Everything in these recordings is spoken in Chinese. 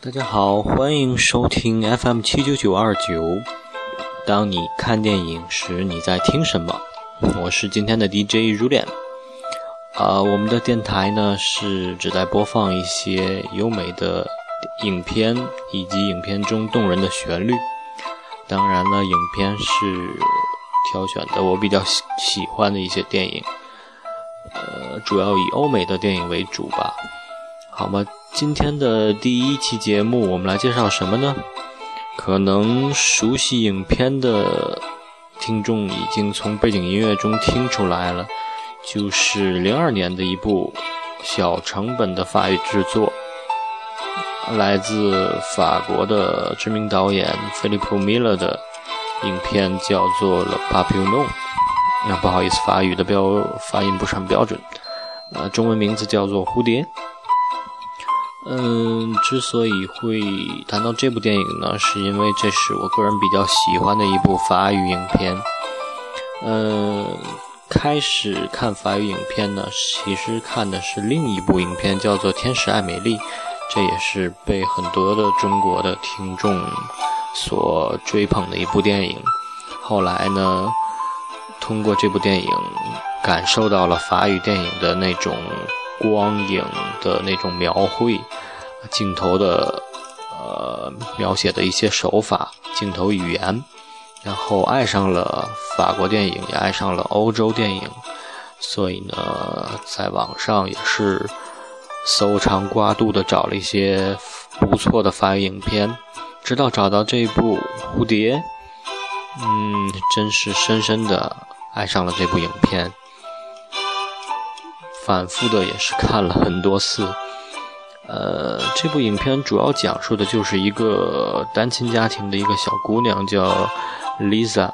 大家好，欢迎收听 FM 七九九二九。当你看电影时，你在听什么？我是今天的 DJ 如恋。啊，我们的电台呢是只在播放一些优美的影片以及影片中动人的旋律。当然了，影片是挑选的我比较喜喜欢的一些电影，呃，主要以欧美的电影为主吧。好吗？今天的第一期节目，我们来介绍什么呢？可能熟悉影片的听众已经从背景音乐中听出来了，就是零二年的一部小成本的法语制作，来自法国的知名导演菲利普·米勒的影片，叫做《Le Papillon》。那不好意思，法语的标发音不是很标准，呃，中文名字叫做《蝴蝶》。嗯，之所以会谈到这部电影呢，是因为这是我个人比较喜欢的一部法语影片。嗯，开始看法语影片呢，其实看的是另一部影片，叫做《天使爱美丽》，这也是被很多的中国的听众所追捧的一部电影。后来呢，通过这部电影，感受到了法语电影的那种。光影的那种描绘，镜头的呃描写的一些手法，镜头语言，然后爱上了法国电影，也爱上了欧洲电影，所以呢，在网上也是搜肠刮肚的找了一些不错的法语影片，直到找到这部《蝴蝶》，嗯，真是深深的爱上了这部影片。反复的也是看了很多次，呃，这部影片主要讲述的就是一个单亲家庭的一个小姑娘叫 Lisa，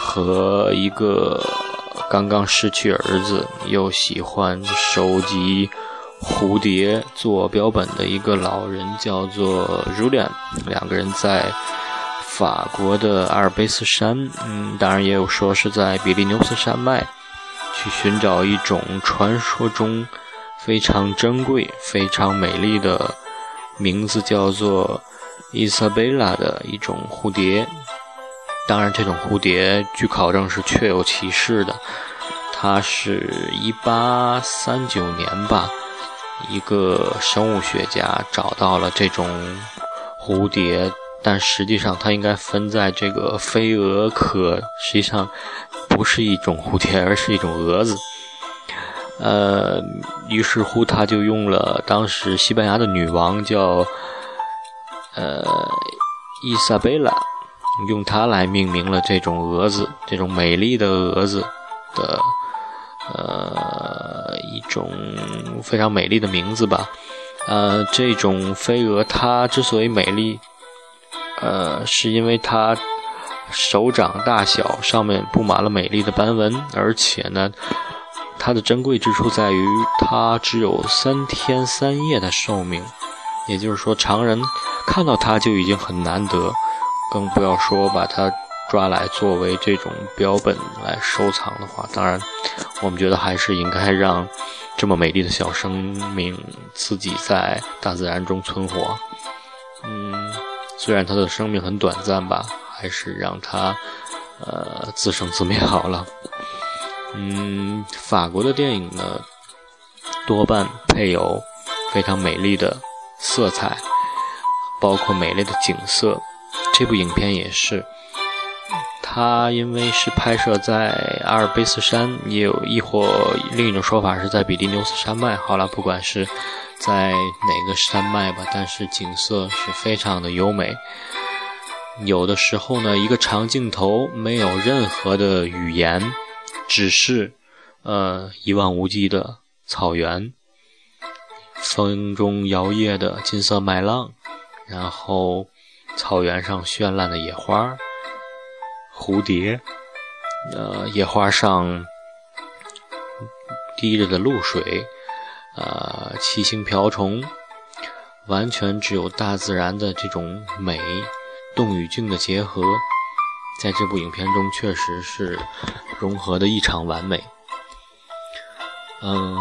和一个刚刚失去儿子又喜欢收集蝴蝶做标本的一个老人叫做 Julian，两个人在法国的阿尔卑斯山，嗯，当然也有说是在比利牛斯山脉。去寻找一种传说中非常珍贵、非常美丽的名字，叫做伊莎贝拉的一种蝴蝶。当然，这种蝴蝶据考证是确有其事的。它是一八三九年吧，一个生物学家找到了这种蝴蝶，但实际上它应该分在这个飞蛾科，实际上。不是一种蝴蝶，而是一种蛾子。呃，于是乎，他就用了当时西班牙的女王叫呃伊莎贝拉，用它来命名了这种蛾子，这种美丽的蛾子的呃一种非常美丽的名字吧。呃，这种飞蛾它之所以美丽，呃，是因为它。手掌大小，上面布满了美丽的斑纹，而且呢，它的珍贵之处在于它只有三天三夜的寿命，也就是说，常人看到它就已经很难得，更不要说把它抓来作为这种标本来收藏的话。当然，我们觉得还是应该让这么美丽的小生命自己在大自然中存活。嗯，虽然它的生命很短暂吧。还是让它，呃，自生自灭好了。嗯，法国的电影呢，多半配有非常美丽的色彩，包括美丽的景色。这部影片也是，它因为是拍摄在阿尔卑斯山，也有亦或另一种说法是在比利牛斯山脉。好了，不管是在哪个山脉吧，但是景色是非常的优美。有的时候呢，一个长镜头没有任何的语言，只是，呃，一望无际的草原，风中摇曳的金色麦浪，然后草原上绚烂的野花，蝴蝶，呃，野花上滴着的露水，呃，七星瓢虫，完全只有大自然的这种美。动与静的结合，在这部影片中确实是融合的异常完美。嗯，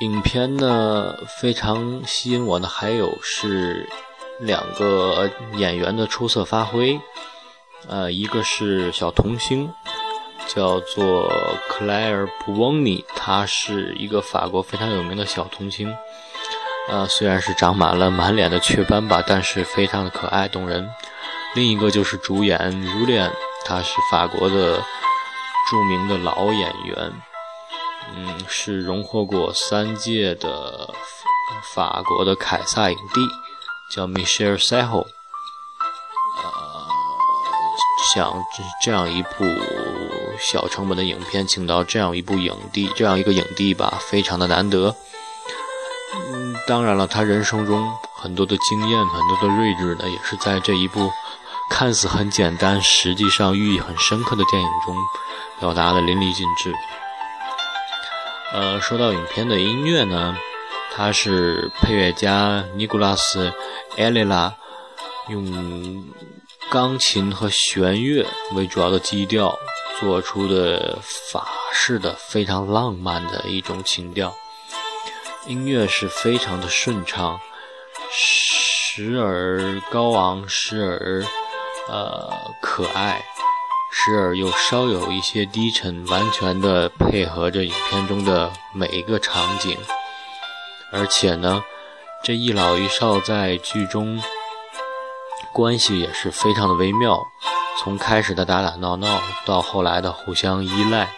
影片呢非常吸引我的还有是两个演员的出色发挥，呃，一个是小童星，叫做克莱尔·普翁尼，他是一个法国非常有名的小童星，呃，虽然是长满了满脸的雀斑吧，但是非常的可爱动人。另一个就是主演 r u l i a n 他是法国的著名的老演员，嗯，是荣获过三届的法国的凯撒影帝，叫 Michel Serrault。呃，像这样一部小成本的影片，请到这样一部影帝，这样一个影帝吧，非常的难得。嗯，当然了，他人生中很多的经验，很多的睿智呢，也是在这一部。看似很简单，实际上寓意很深刻的电影中，表达的淋漓尽致。呃，说到影片的音乐呢，它是配乐家尼古拉斯·埃雷拉用钢琴和弦乐为主要的基调做出的法式的非常浪漫的一种情调，音乐是非常的顺畅，时而高昂，时而。呃，可爱，时而又稍有一些低沉，完全的配合着影片中的每一个场景。而且呢，这一老一少在剧中关系也是非常的微妙，从开始的打打闹闹，到后来的互相依赖，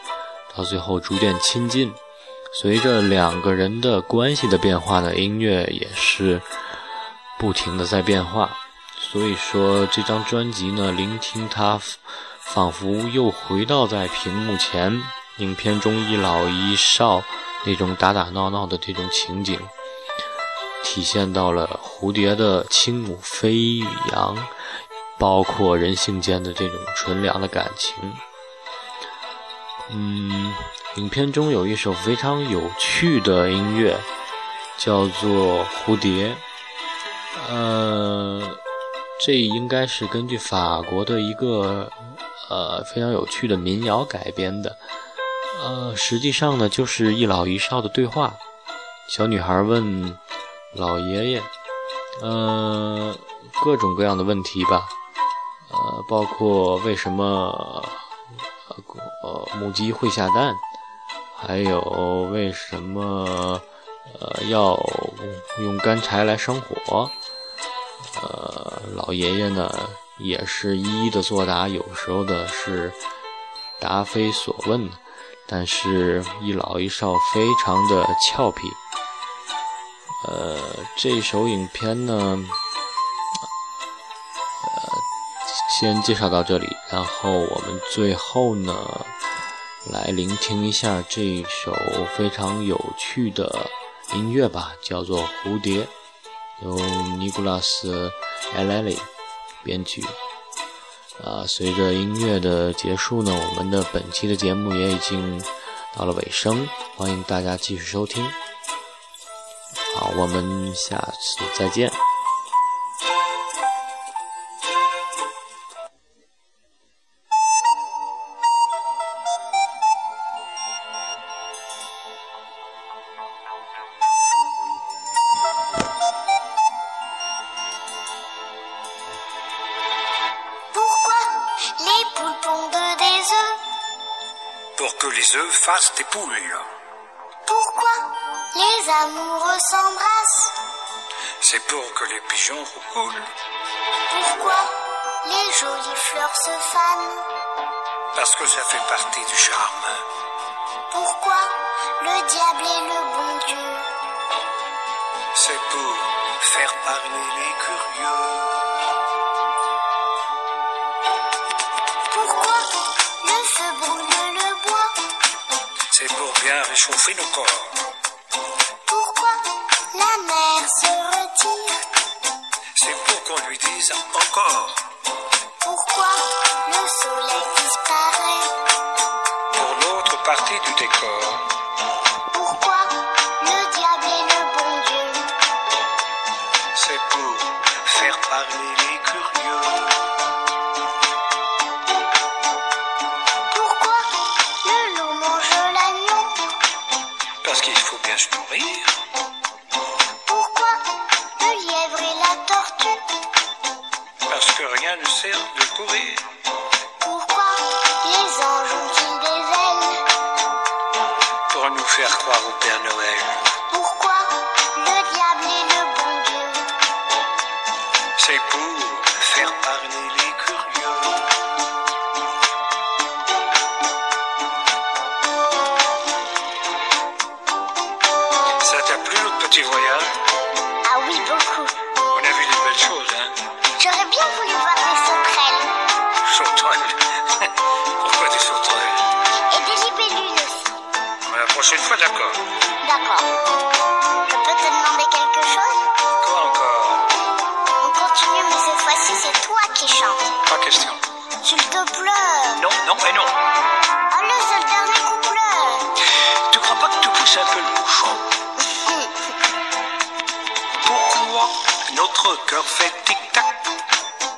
到最后逐渐亲近。随着两个人的关系的变化呢，音乐也是不停的在变化。所以说，这张专辑呢，聆听它，仿佛又回到在屏幕前，影片中一老一少那种打打闹闹的这种情景，体现到了蝴蝶的轻舞飞扬，包括人性间的这种纯良的感情。嗯，影片中有一首非常有趣的音乐，叫做《蝴蝶》，呃。这应该是根据法国的一个呃非常有趣的民谣改编的，呃，实际上呢就是一老一少的对话。小女孩问老爷爷，呃，各种各样的问题吧，呃，包括为什么呃母鸡会下蛋，还有为什么呃要用干柴来生火。呃，老爷爷呢也是一一的作答，有时候的是答非所问，但是一老一少非常的俏皮。呃，这首影片呢，呃，先介绍到这里，然后我们最后呢来聆听一下这首非常有趣的音乐吧，叫做《蝴蝶》。由尼古拉斯·埃莱里编剧。啊，随着音乐的结束呢，我们的本期的节目也已经到了尾声，欢迎大家继续收听。好，我们下次再见。Fassent des poules. Pourquoi les amoureux s'embrassent? C'est pour que les pigeons roulent. Pourquoi les jolies fleurs se fanent? Parce que ça fait partie du charme. Pourquoi le diable est le bon Dieu? C'est pour faire parler les curieux. Réchauffer nos corps. Pourquoi la mer se retire? C'est pour qu'on lui dise encore. Pourquoi le soleil disparaît? Pour l'autre partie du décor. Pourquoi le lièvre et la tortue que rien ne sert de courir. Pourquoi les anges ont-ils des ailes Pour nous faire croire au Père Noël. Non. Allez, c'est le dernier couplet. Tu crois pas que tu pousses un peu le bouchon? Pourquoi notre cœur fait tic-tac?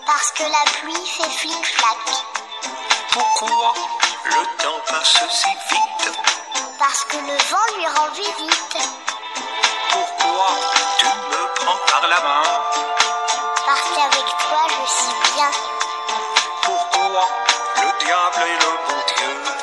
Parce que la pluie fait flic-flac. Pourquoi le temps passe si vite? Parce que le vent lui rend visite. Pourquoi tu me prends par la main? Parce qu'avec toi, je suis bien. Pourquoi diable et le bon Dieu.